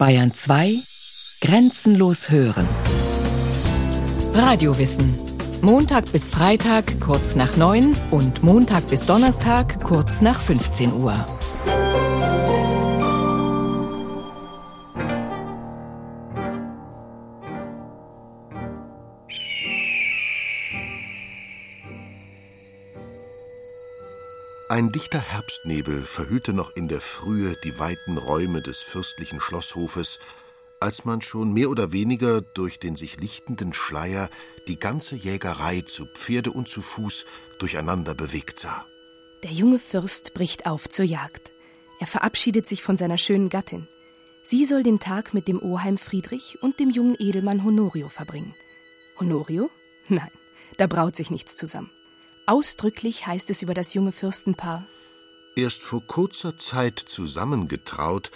Bayern 2 Grenzenlos hören. Radiowissen. Montag bis Freitag kurz nach 9 und Montag bis Donnerstag kurz nach 15 Uhr. Ein dichter Herbstnebel verhüllte noch in der Frühe die weiten Räume des fürstlichen Schlosshofes, als man schon mehr oder weniger durch den sich lichtenden Schleier die ganze Jägerei zu Pferde und zu Fuß durcheinander bewegt sah. Der junge Fürst bricht auf zur Jagd. Er verabschiedet sich von seiner schönen Gattin. Sie soll den Tag mit dem Oheim Friedrich und dem jungen Edelmann Honorio verbringen. Honorio? Nein, da braut sich nichts zusammen. Ausdrücklich heißt es über das junge Fürstenpaar. Erst vor kurzer Zeit zusammengetraut,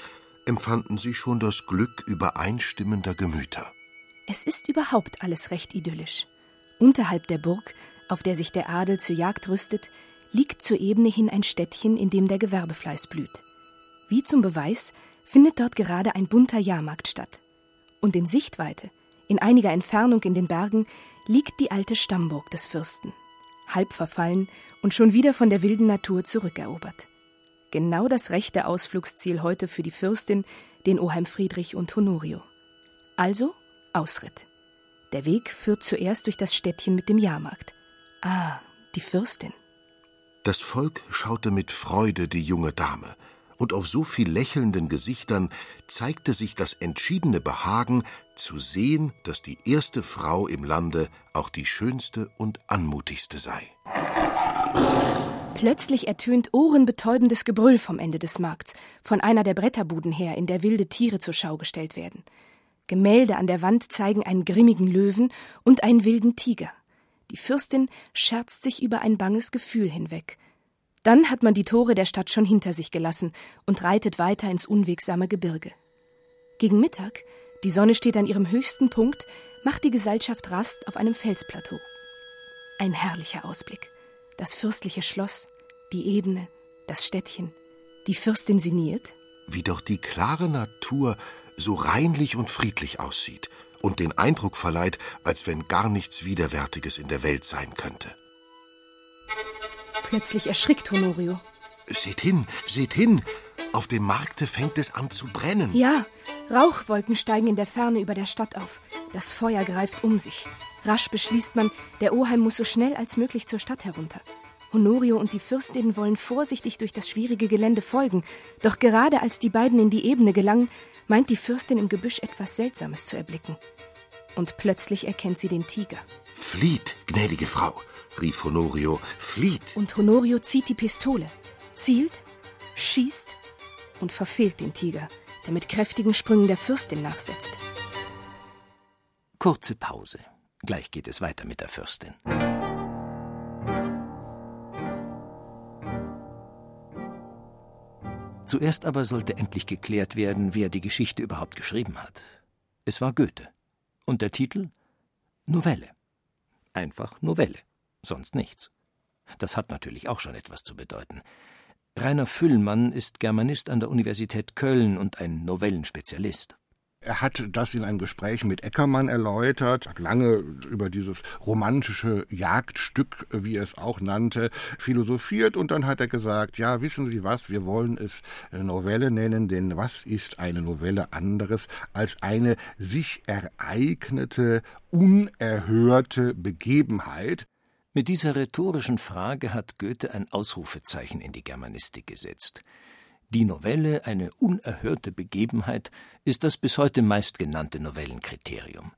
empfanden sie schon das Glück übereinstimmender Gemüter. Es ist überhaupt alles recht idyllisch. Unterhalb der Burg, auf der sich der Adel zur Jagd rüstet, liegt zur Ebene hin ein Städtchen, in dem der Gewerbefleiß blüht. Wie zum Beweis findet dort gerade ein bunter Jahrmarkt statt. Und in Sichtweite, in einiger Entfernung in den Bergen, liegt die alte Stammburg des Fürsten halb verfallen und schon wieder von der wilden Natur zurückerobert. Genau das rechte Ausflugsziel heute für die Fürstin, den Oheim Friedrich und Honorio. Also Ausritt. Der Weg führt zuerst durch das Städtchen mit dem Jahrmarkt. Ah, die Fürstin. Das Volk schaute mit Freude die junge Dame, und auf so viel lächelnden Gesichtern zeigte sich das entschiedene Behagen, zu sehen, dass die erste Frau im Lande auch die schönste und anmutigste sei. Plötzlich ertönt ohrenbetäubendes Gebrüll vom Ende des Markts, von einer der Bretterbuden her, in der wilde Tiere zur Schau gestellt werden. Gemälde an der Wand zeigen einen grimmigen Löwen und einen wilden Tiger. Die Fürstin scherzt sich über ein banges Gefühl hinweg. Dann hat man die Tore der Stadt schon hinter sich gelassen und reitet weiter ins unwegsame Gebirge. Gegen Mittag die Sonne steht an ihrem höchsten Punkt, macht die Gesellschaft Rast auf einem Felsplateau. Ein herrlicher Ausblick. Das fürstliche Schloss, die Ebene, das Städtchen. Die Fürstin sinniert. Wie doch die klare Natur so reinlich und friedlich aussieht und den Eindruck verleiht, als wenn gar nichts Widerwärtiges in der Welt sein könnte. Plötzlich erschrickt Honorio. Seht hin, seht hin! Auf dem Markte fängt es an zu brennen. Ja, Rauchwolken steigen in der Ferne über der Stadt auf. Das Feuer greift um sich. Rasch beschließt man, der Oheim muss so schnell als möglich zur Stadt herunter. Honorio und die Fürstin wollen vorsichtig durch das schwierige Gelände folgen, doch gerade als die beiden in die Ebene gelangen, meint die Fürstin im Gebüsch etwas Seltsames zu erblicken. Und plötzlich erkennt sie den Tiger. Flieht, gnädige Frau, rief Honorio, flieht. Und Honorio zieht die Pistole, zielt, schießt und verfehlt den Tiger der mit kräftigen Sprüngen der Fürstin nachsetzt. Kurze Pause. Gleich geht es weiter mit der Fürstin. Zuerst aber sollte endlich geklärt werden, wer die Geschichte überhaupt geschrieben hat. Es war Goethe. Und der Titel? Novelle. Einfach Novelle. Sonst nichts. Das hat natürlich auch schon etwas zu bedeuten. Rainer Füllmann ist Germanist an der Universität Köln und ein Novellenspezialist. Er hat das in einem Gespräch mit Eckermann erläutert, hat lange über dieses romantische Jagdstück, wie er es auch nannte, philosophiert und dann hat er gesagt, ja, wissen Sie was, wir wollen es äh, Novelle nennen, denn was ist eine Novelle anderes als eine sich ereignete, unerhörte Begebenheit, mit dieser rhetorischen Frage hat Goethe ein Ausrufezeichen in die Germanistik gesetzt. Die Novelle, eine unerhörte Begebenheit, ist das bis heute meistgenannte Novellenkriterium.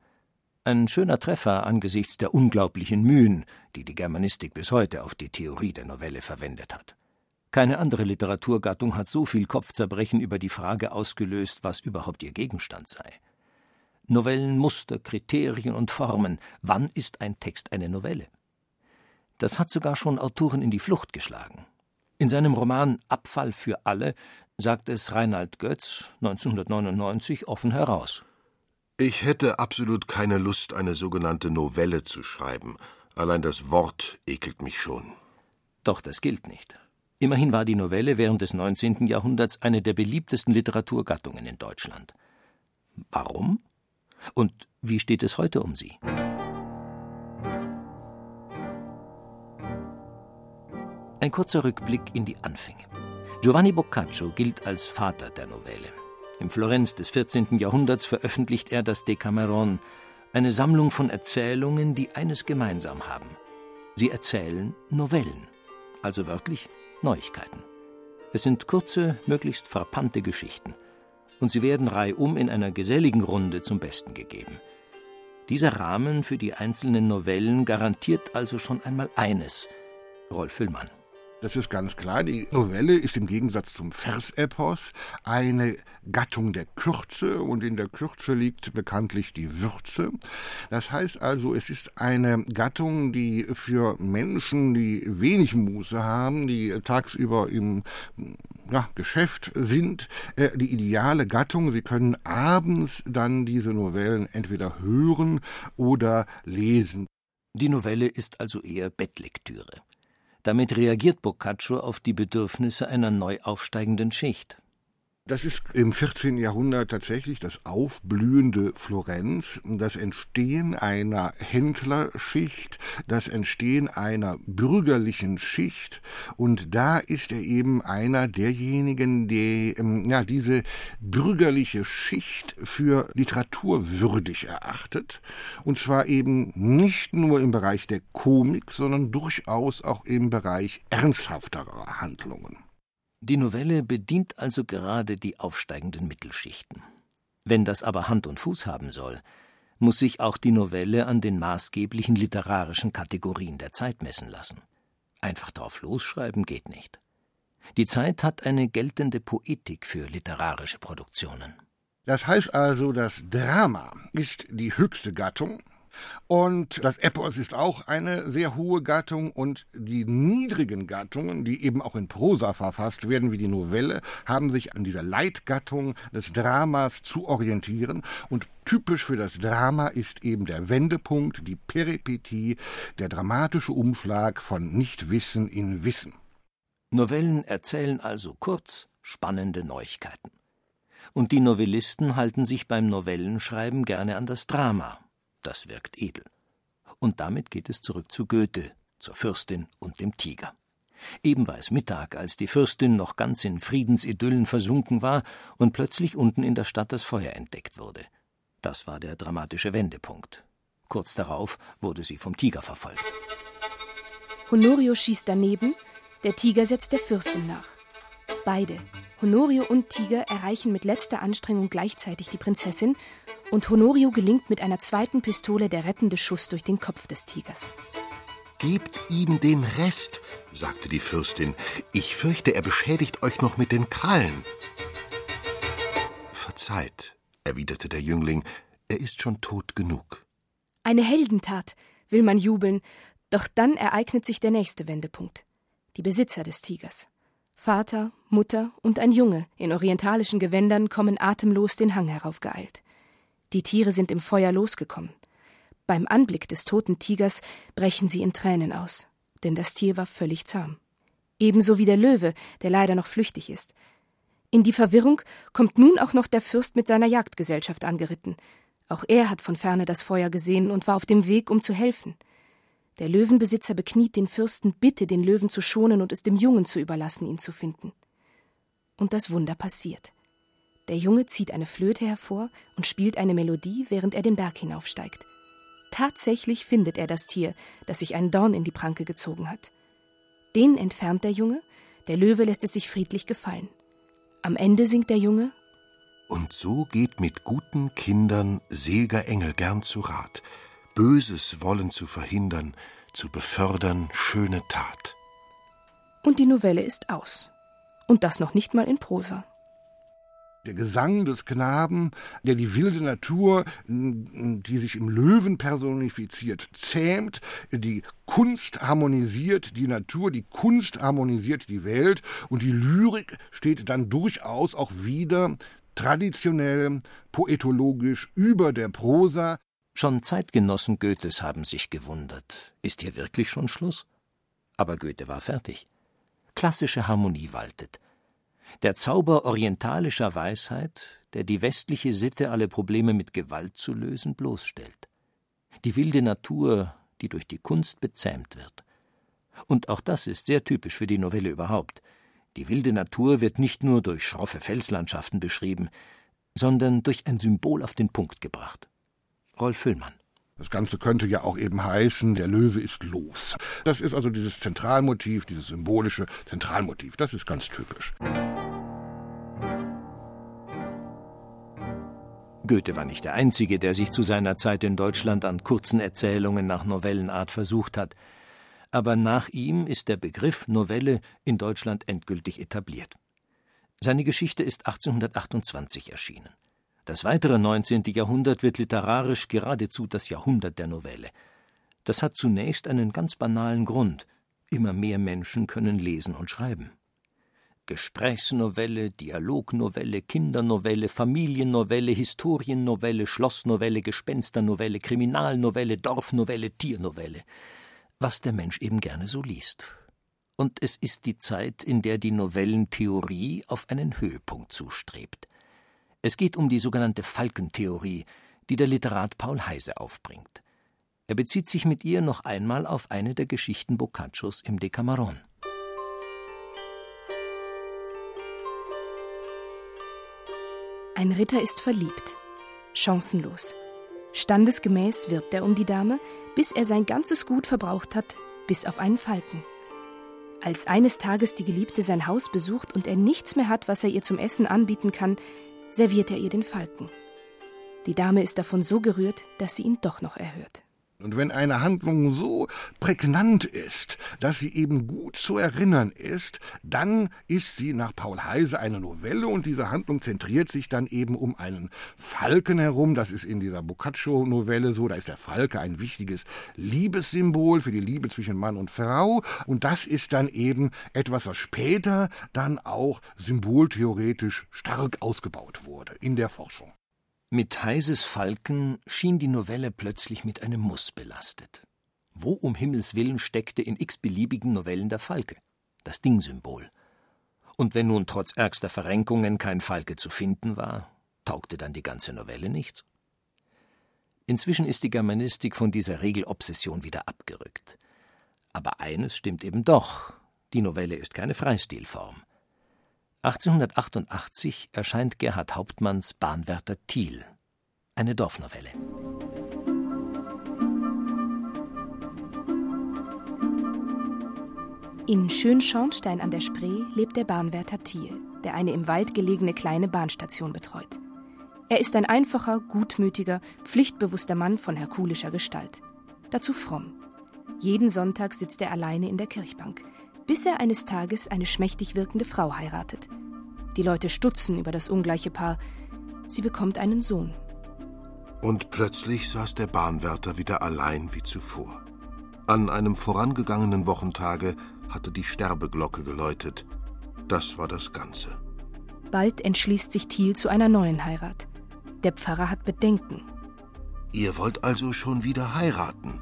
Ein schöner Treffer angesichts der unglaublichen Mühen, die die Germanistik bis heute auf die Theorie der Novelle verwendet hat. Keine andere Literaturgattung hat so viel Kopfzerbrechen über die Frage ausgelöst, was überhaupt ihr Gegenstand sei. Novellenmuster, Kriterien und Formen. Wann ist ein Text eine Novelle? Das hat sogar schon Autoren in die Flucht geschlagen. In seinem Roman Abfall für alle sagt es Reinhard Götz 1999 offen heraus. Ich hätte absolut keine Lust, eine sogenannte Novelle zu schreiben. Allein das Wort ekelt mich schon. Doch das gilt nicht. Immerhin war die Novelle während des 19. Jahrhunderts eine der beliebtesten Literaturgattungen in Deutschland. Warum? Und wie steht es heute um sie? Ein kurzer Rückblick in die Anfänge. Giovanni Boccaccio gilt als Vater der Novelle. Im Florenz des 14. Jahrhunderts veröffentlicht er das Decameron, eine Sammlung von Erzählungen, die eines gemeinsam haben. Sie erzählen Novellen, also wörtlich Neuigkeiten. Es sind kurze, möglichst frappante Geschichten. Und sie werden reihum in einer geselligen Runde zum Besten gegeben. Dieser Rahmen für die einzelnen Novellen garantiert also schon einmal eines: Rolf Füllmann. Das ist ganz klar. Die Novelle ist im Gegensatz zum Versepos eine Gattung der Kürze und in der Kürze liegt bekanntlich die Würze. Das heißt also, es ist eine Gattung, die für Menschen, die wenig Muße haben, die tagsüber im ja, Geschäft sind, äh, die ideale Gattung. Sie können abends dann diese Novellen entweder hören oder lesen. Die Novelle ist also eher Bettlektüre. Damit reagiert Boccaccio auf die Bedürfnisse einer neu aufsteigenden Schicht. Das ist im 14. Jahrhundert tatsächlich das aufblühende Florenz, das Entstehen einer Händlerschicht, das Entstehen einer bürgerlichen Schicht. Und da ist er eben einer derjenigen, die ähm, ja, diese bürgerliche Schicht für literaturwürdig erachtet. Und zwar eben nicht nur im Bereich der Komik, sondern durchaus auch im Bereich ernsthafterer Handlungen. Die Novelle bedient also gerade die aufsteigenden Mittelschichten. Wenn das aber Hand und Fuß haben soll, muss sich auch die Novelle an den maßgeblichen literarischen Kategorien der Zeit messen lassen. Einfach drauf losschreiben geht nicht. Die Zeit hat eine geltende Poetik für literarische Produktionen. Das heißt also, das Drama ist die höchste Gattung, und das Epos ist auch eine sehr hohe Gattung und die niedrigen Gattungen, die eben auch in Prosa verfasst werden, wie die Novelle, haben sich an dieser Leitgattung des Dramas zu orientieren und Typisch für das Drama ist eben der Wendepunkt, die Peripetie, der dramatische Umschlag von Nichtwissen in Wissen. Novellen erzählen also kurz spannende Neuigkeiten. Und die Novellisten halten sich beim Novellenschreiben gerne an das Drama, das wirkt edel. Und damit geht es zurück zu Goethe, zur Fürstin und dem Tiger. Eben war es Mittag, als die Fürstin noch ganz in Friedensidyllen versunken war und plötzlich unten in der Stadt das Feuer entdeckt wurde. Das war der dramatische Wendepunkt. Kurz darauf wurde sie vom Tiger verfolgt. Honorio schießt daneben, der Tiger setzt der Fürstin nach. Beide, Honorio und Tiger, erreichen mit letzter Anstrengung gleichzeitig die Prinzessin und Honorio gelingt mit einer zweiten Pistole der rettende Schuss durch den Kopf des Tigers. Gebt ihm den Rest, sagte die Fürstin. Ich fürchte, er beschädigt euch noch mit den Krallen. Verzeiht, erwiderte der Jüngling, er ist schon tot genug. Eine Heldentat, will man jubeln, doch dann ereignet sich der nächste Wendepunkt. Die Besitzer des Tigers. Vater, Mutter und ein Junge in orientalischen Gewändern kommen atemlos den Hang heraufgeeilt. Die Tiere sind im Feuer losgekommen. Beim Anblick des toten Tigers brechen sie in Tränen aus, denn das Tier war völlig zahm. Ebenso wie der Löwe, der leider noch flüchtig ist. In die Verwirrung kommt nun auch noch der Fürst mit seiner Jagdgesellschaft angeritten. Auch er hat von ferne das Feuer gesehen und war auf dem Weg, um zu helfen. Der Löwenbesitzer bekniet den Fürsten, bitte den Löwen zu schonen und es dem Jungen zu überlassen, ihn zu finden. Und das Wunder passiert. Der Junge zieht eine Flöte hervor und spielt eine Melodie, während er den Berg hinaufsteigt. Tatsächlich findet er das Tier, das sich einen Dorn in die Pranke gezogen hat. Den entfernt der Junge, der Löwe lässt es sich friedlich gefallen. Am Ende singt der Junge Und so geht mit guten Kindern selger Engel gern zu Rat, Böses wollen zu verhindern, zu befördern schöne Tat. Und die Novelle ist aus. Und das noch nicht mal in Prosa der Gesang des Knaben, der die wilde Natur, die sich im Löwen personifiziert, zähmt, die Kunst harmonisiert die Natur, die Kunst harmonisiert die Welt und die Lyrik steht dann durchaus auch wieder traditionell, poetologisch über der Prosa. Schon Zeitgenossen Goethes haben sich gewundert. Ist hier wirklich schon Schluss? Aber Goethe war fertig. Klassische Harmonie waltet. Der Zauber orientalischer Weisheit, der die westliche Sitte, alle Probleme mit Gewalt zu lösen, bloßstellt. Die wilde Natur, die durch die Kunst bezähmt wird. Und auch das ist sehr typisch für die Novelle überhaupt. Die wilde Natur wird nicht nur durch schroffe Felslandschaften beschrieben, sondern durch ein Symbol auf den Punkt gebracht. Rolf Füllmann. Das Ganze könnte ja auch eben heißen, der Löwe ist los. Das ist also dieses Zentralmotiv, dieses symbolische Zentralmotiv. Das ist ganz typisch. Goethe war nicht der Einzige, der sich zu seiner Zeit in Deutschland an kurzen Erzählungen nach Novellenart versucht hat. Aber nach ihm ist der Begriff Novelle in Deutschland endgültig etabliert. Seine Geschichte ist 1828 erschienen. Das weitere 19. Jahrhundert wird literarisch geradezu das Jahrhundert der Novelle. Das hat zunächst einen ganz banalen Grund. Immer mehr Menschen können lesen und schreiben. Gesprächsnovelle, Dialognovelle, Kindernovelle, Familiennovelle, Historiennovelle, Schlossnovelle, Gespensternovelle, Kriminalnovelle, Dorfnovelle, Tiernovelle. Was der Mensch eben gerne so liest. Und es ist die Zeit, in der die Novellentheorie auf einen Höhepunkt zustrebt. Es geht um die sogenannte Falkentheorie, die der Literat Paul Heise aufbringt. Er bezieht sich mit ihr noch einmal auf eine der Geschichten Boccaccios im Decameron. Ein Ritter ist verliebt. Chancenlos. Standesgemäß wirbt er um die Dame, bis er sein ganzes Gut verbraucht hat, bis auf einen Falken. Als eines Tages die Geliebte sein Haus besucht und er nichts mehr hat, was er ihr zum Essen anbieten kann, serviert er ihr den Falken. Die Dame ist davon so gerührt, dass sie ihn doch noch erhört. Und wenn eine Handlung so prägnant ist, dass sie eben gut zu erinnern ist, dann ist sie nach Paul Heise eine Novelle und diese Handlung zentriert sich dann eben um einen Falken herum. Das ist in dieser Boccaccio-Novelle so. Da ist der Falke ein wichtiges Liebessymbol für die Liebe zwischen Mann und Frau. Und das ist dann eben etwas, was später dann auch symboltheoretisch stark ausgebaut wurde in der Forschung. Mit Heises Falken schien die Novelle plötzlich mit einem Muss belastet. Wo um Himmels willen steckte in x-beliebigen Novellen der Falke? Das Dingsymbol. Und wenn nun trotz ärgster Verrenkungen kein Falke zu finden war, taugte dann die ganze Novelle nichts. Inzwischen ist die Germanistik von dieser Regelobsession wieder abgerückt. Aber eines stimmt eben doch: die Novelle ist keine Freistilform. 1888 erscheint Gerhard Hauptmanns Bahnwärter Thiel, eine Dorfnovelle. In Schönschornstein an der Spree lebt der Bahnwärter Thiel, der eine im Wald gelegene kleine Bahnstation betreut. Er ist ein einfacher, gutmütiger, pflichtbewusster Mann von herkulischer Gestalt. Dazu fromm. Jeden Sonntag sitzt er alleine in der Kirchbank, bis er eines Tages eine schmächtig wirkende Frau heiratet. Die Leute stutzen über das ungleiche Paar. Sie bekommt einen Sohn. Und plötzlich saß der Bahnwärter wieder allein wie zuvor. An einem vorangegangenen Wochentage hatte die Sterbeglocke geläutet. Das war das Ganze. Bald entschließt sich Thiel zu einer neuen Heirat. Der Pfarrer hat Bedenken. Ihr wollt also schon wieder heiraten?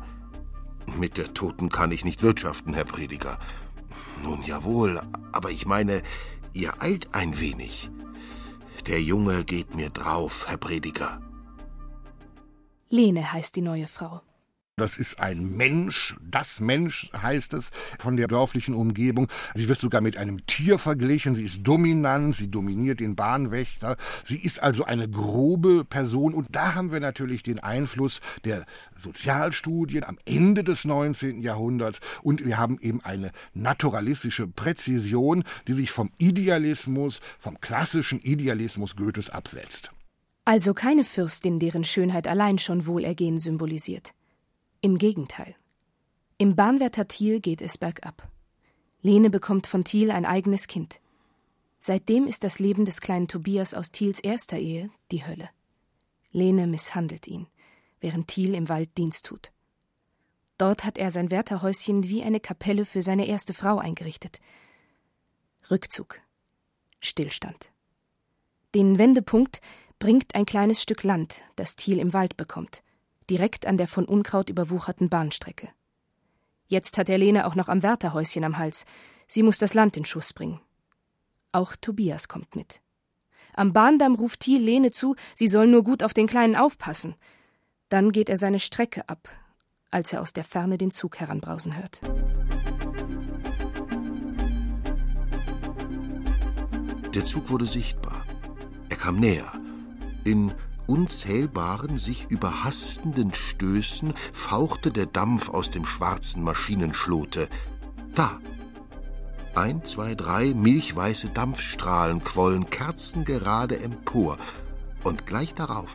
Mit der Toten kann ich nicht wirtschaften, Herr Prediger. Nun jawohl, aber ich meine, ihr eilt ein wenig. Der Junge geht mir drauf, Herr Prediger. Lene heißt die neue Frau. Das ist ein Mensch, das Mensch heißt es von der dörflichen Umgebung. Sie wird sogar mit einem Tier verglichen. Sie ist dominant, sie dominiert den Bahnwächter. Sie ist also eine grobe Person. Und da haben wir natürlich den Einfluss der Sozialstudien am Ende des 19. Jahrhunderts. Und wir haben eben eine naturalistische Präzision, die sich vom Idealismus, vom klassischen Idealismus Goethes absetzt. Also keine Fürstin, deren Schönheit allein schon Wohlergehen symbolisiert. Im Gegenteil. Im Bahnwärter Thiel geht es bergab. Lene bekommt von Thiel ein eigenes Kind. Seitdem ist das Leben des kleinen Tobias aus Thiels erster Ehe die Hölle. Lene misshandelt ihn, während Thiel im Wald Dienst tut. Dort hat er sein Wärterhäuschen wie eine Kapelle für seine erste Frau eingerichtet. Rückzug. Stillstand. Den Wendepunkt bringt ein kleines Stück Land, das Thiel im Wald bekommt direkt an der von Unkraut überwucherten Bahnstrecke. Jetzt hat er Lene auch noch am Wärterhäuschen am Hals. Sie muss das Land in Schuss bringen. Auch Tobias kommt mit. Am Bahndamm ruft Thiel Lene zu, sie soll nur gut auf den Kleinen aufpassen. Dann geht er seine Strecke ab, als er aus der Ferne den Zug heranbrausen hört. Der Zug wurde sichtbar. Er kam näher. In unzählbaren, sich überhastenden Stößen fauchte der Dampf aus dem schwarzen Maschinenschlote. Da! Ein, zwei, drei milchweiße Dampfstrahlen quollen kerzengerade empor, und gleich darauf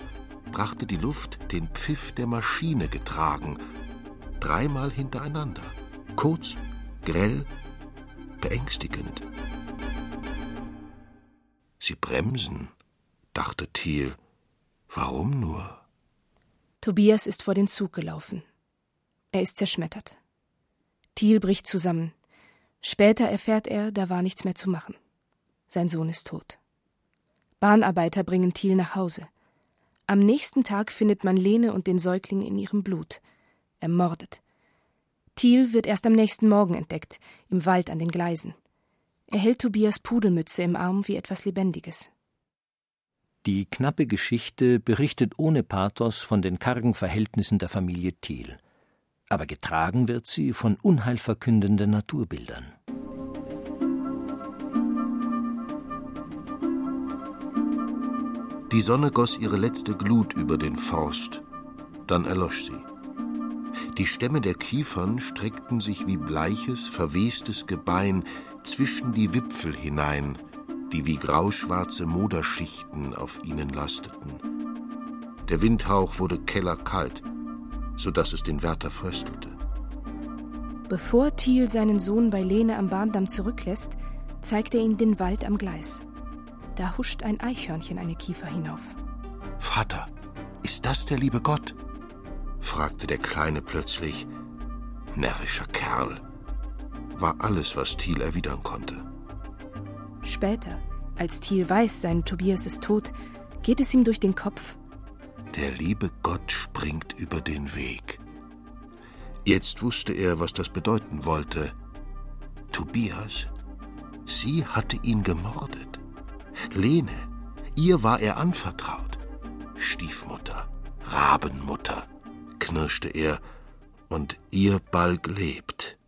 brachte die Luft den Pfiff der Maschine getragen, dreimal hintereinander, kurz, grell, beängstigend. Sie bremsen, dachte Thiel. Warum nur? Tobias ist vor den Zug gelaufen. Er ist zerschmettert. Thiel bricht zusammen. Später erfährt er, da war nichts mehr zu machen. Sein Sohn ist tot. Bahnarbeiter bringen Thiel nach Hause. Am nächsten Tag findet man Lene und den Säugling in ihrem Blut. Ermordet. Thiel wird erst am nächsten Morgen entdeckt, im Wald an den Gleisen. Er hält Tobias Pudelmütze im Arm wie etwas Lebendiges. Die knappe Geschichte berichtet ohne Pathos von den kargen Verhältnissen der Familie Thiel. Aber getragen wird sie von unheilverkündenden Naturbildern. Die Sonne goss ihre letzte Glut über den Forst, dann erlosch sie. Die Stämme der Kiefern streckten sich wie bleiches, verwestes Gebein zwischen die Wipfel hinein, die wie grauschwarze Moderschichten auf ihnen lasteten. Der Windhauch wurde kellerkalt, so dass es den Wärter fröstelte. Bevor Thiel seinen Sohn bei Lene am Bahndamm zurücklässt, zeigt er ihm den Wald am Gleis. Da huscht ein Eichhörnchen eine Kiefer hinauf. Vater, ist das der liebe Gott? fragte der Kleine plötzlich. Närrischer Kerl, war alles, was Thiel erwidern konnte. Später, als Thiel weiß, sein Tobias ist tot, geht es ihm durch den Kopf. Der liebe Gott springt über den Weg. Jetzt wusste er, was das bedeuten wollte. Tobias, sie hatte ihn gemordet. Lene, ihr war er anvertraut. Stiefmutter, Rabenmutter, knirschte er, und ihr Balg lebt.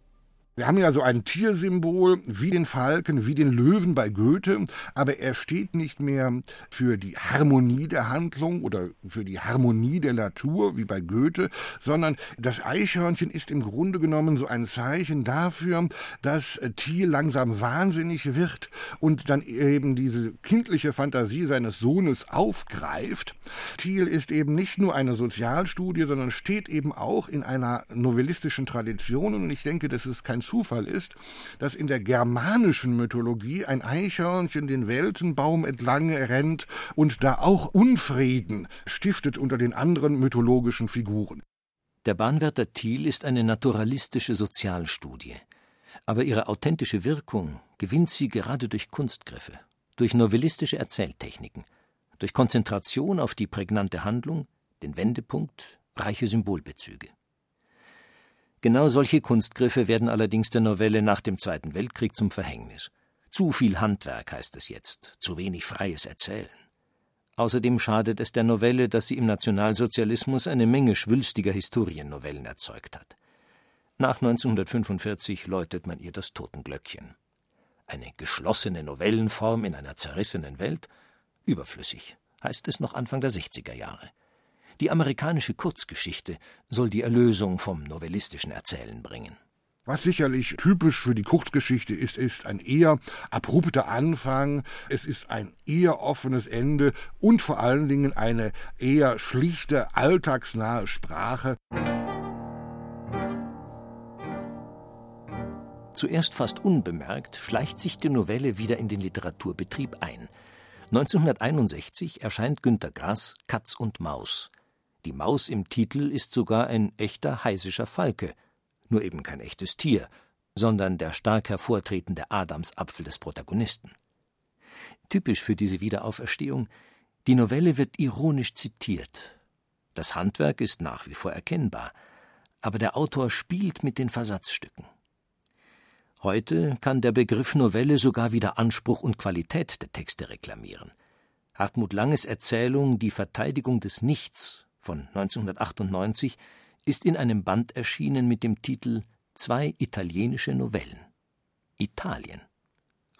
Wir haben ja so ein Tiersymbol wie den Falken, wie den Löwen bei Goethe, aber er steht nicht mehr für die Harmonie der Handlung oder für die Harmonie der Natur wie bei Goethe, sondern das Eichhörnchen ist im Grunde genommen so ein Zeichen dafür, dass Thiel langsam wahnsinnig wird und dann eben diese kindliche Fantasie seines Sohnes aufgreift. Thiel ist eben nicht nur eine Sozialstudie, sondern steht eben auch in einer novellistischen Tradition und ich denke, das ist kein Zufall ist, dass in der germanischen Mythologie ein Eichhörnchen den Weltenbaum entlang rennt und da auch Unfrieden stiftet unter den anderen mythologischen Figuren. Der Bahnwärter Thiel ist eine naturalistische Sozialstudie. Aber ihre authentische Wirkung gewinnt sie gerade durch Kunstgriffe, durch novellistische Erzähltechniken, durch Konzentration auf die prägnante Handlung, den Wendepunkt, reiche Symbolbezüge. Genau solche Kunstgriffe werden allerdings der Novelle nach dem Zweiten Weltkrieg zum Verhängnis. Zu viel Handwerk heißt es jetzt, zu wenig freies Erzählen. Außerdem schadet es der Novelle, dass sie im Nationalsozialismus eine Menge schwülstiger Historiennovellen erzeugt hat. Nach 1945 läutet man ihr das Totenglöckchen. Eine geschlossene Novellenform in einer zerrissenen Welt? Überflüssig, heißt es noch Anfang der 60er Jahre. Die amerikanische Kurzgeschichte soll die Erlösung vom novellistischen Erzählen bringen. Was sicherlich typisch für die Kurzgeschichte ist, ist ein eher abrupter Anfang, es ist ein eher offenes Ende und vor allen Dingen eine eher schlichte, alltagsnahe Sprache. Zuerst fast unbemerkt schleicht sich die Novelle wieder in den Literaturbetrieb ein. 1961 erscheint Günter Grass Katz und Maus, die Maus im Titel ist sogar ein echter heisischer Falke, nur eben kein echtes Tier, sondern der stark hervortretende Adamsapfel des Protagonisten. Typisch für diese Wiederauferstehung, die Novelle wird ironisch zitiert. Das Handwerk ist nach wie vor erkennbar, aber der Autor spielt mit den Versatzstücken. Heute kann der Begriff Novelle sogar wieder Anspruch und Qualität der Texte reklamieren. Hartmut Langes Erzählung Die Verteidigung des Nichts von 1998 ist in einem Band erschienen mit dem Titel Zwei italienische Novellen. Italien.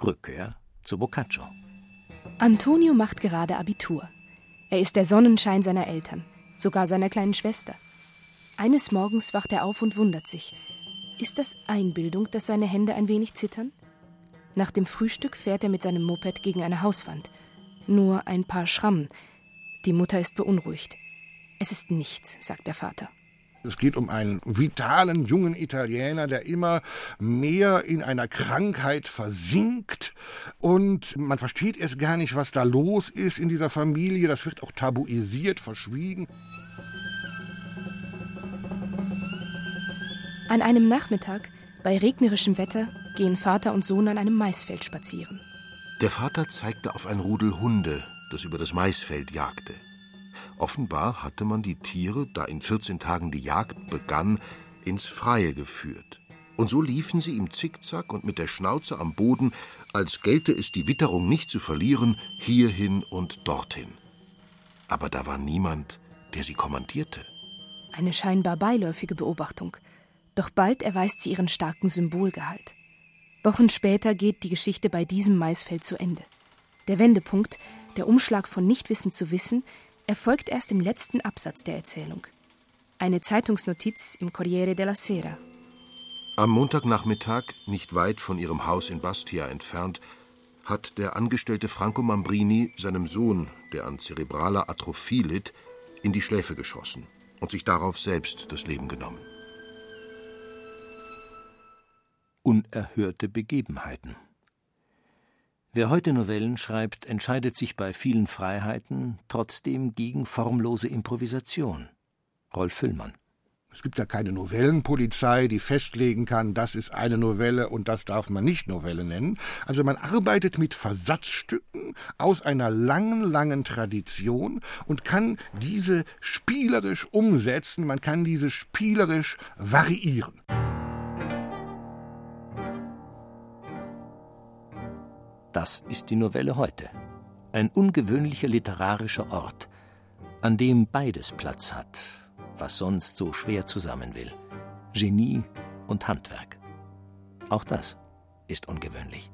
Rückkehr zu Boccaccio. Antonio macht gerade Abitur. Er ist der Sonnenschein seiner Eltern, sogar seiner kleinen Schwester. Eines Morgens wacht er auf und wundert sich. Ist das Einbildung, dass seine Hände ein wenig zittern? Nach dem Frühstück fährt er mit seinem Moped gegen eine Hauswand. Nur ein paar Schrammen. Die Mutter ist beunruhigt. Es ist nichts, sagt der Vater. Es geht um einen vitalen jungen Italiener, der immer mehr in einer Krankheit versinkt und man versteht erst gar nicht, was da los ist in dieser Familie. Das wird auch tabuisiert, verschwiegen. An einem Nachmittag, bei regnerischem Wetter, gehen Vater und Sohn an einem Maisfeld spazieren. Der Vater zeigte auf ein Rudel Hunde, das über das Maisfeld jagte. Offenbar hatte man die Tiere, da in 14 Tagen die Jagd begann, ins Freie geführt. Und so liefen sie im Zickzack und mit der Schnauze am Boden, als gelte es die Witterung nicht zu verlieren, hierhin und dorthin. Aber da war niemand, der sie kommandierte. Eine scheinbar beiläufige Beobachtung. Doch bald erweist sie ihren starken Symbolgehalt. Wochen später geht die Geschichte bei diesem Maisfeld zu Ende. Der Wendepunkt, der Umschlag von Nichtwissen zu Wissen, erfolgt erst im letzten Absatz der Erzählung. Eine Zeitungsnotiz im Corriere della Sera. Am Montagnachmittag, nicht weit von ihrem Haus in Bastia entfernt, hat der Angestellte Franco Mambrini seinem Sohn, der an zerebraler Atrophie litt, in die Schläfe geschossen und sich darauf selbst das Leben genommen. Unerhörte Begebenheiten. Wer heute Novellen schreibt, entscheidet sich bei vielen Freiheiten trotzdem gegen formlose Improvisation. Rolf Füllmann. Es gibt ja keine Novellenpolizei, die festlegen kann, das ist eine Novelle und das darf man nicht Novelle nennen. Also man arbeitet mit Versatzstücken aus einer langen, langen Tradition und kann diese spielerisch umsetzen, man kann diese spielerisch variieren. Das ist die Novelle heute. Ein ungewöhnlicher literarischer Ort, an dem beides Platz hat, was sonst so schwer zusammen will. Genie und Handwerk. Auch das ist ungewöhnlich.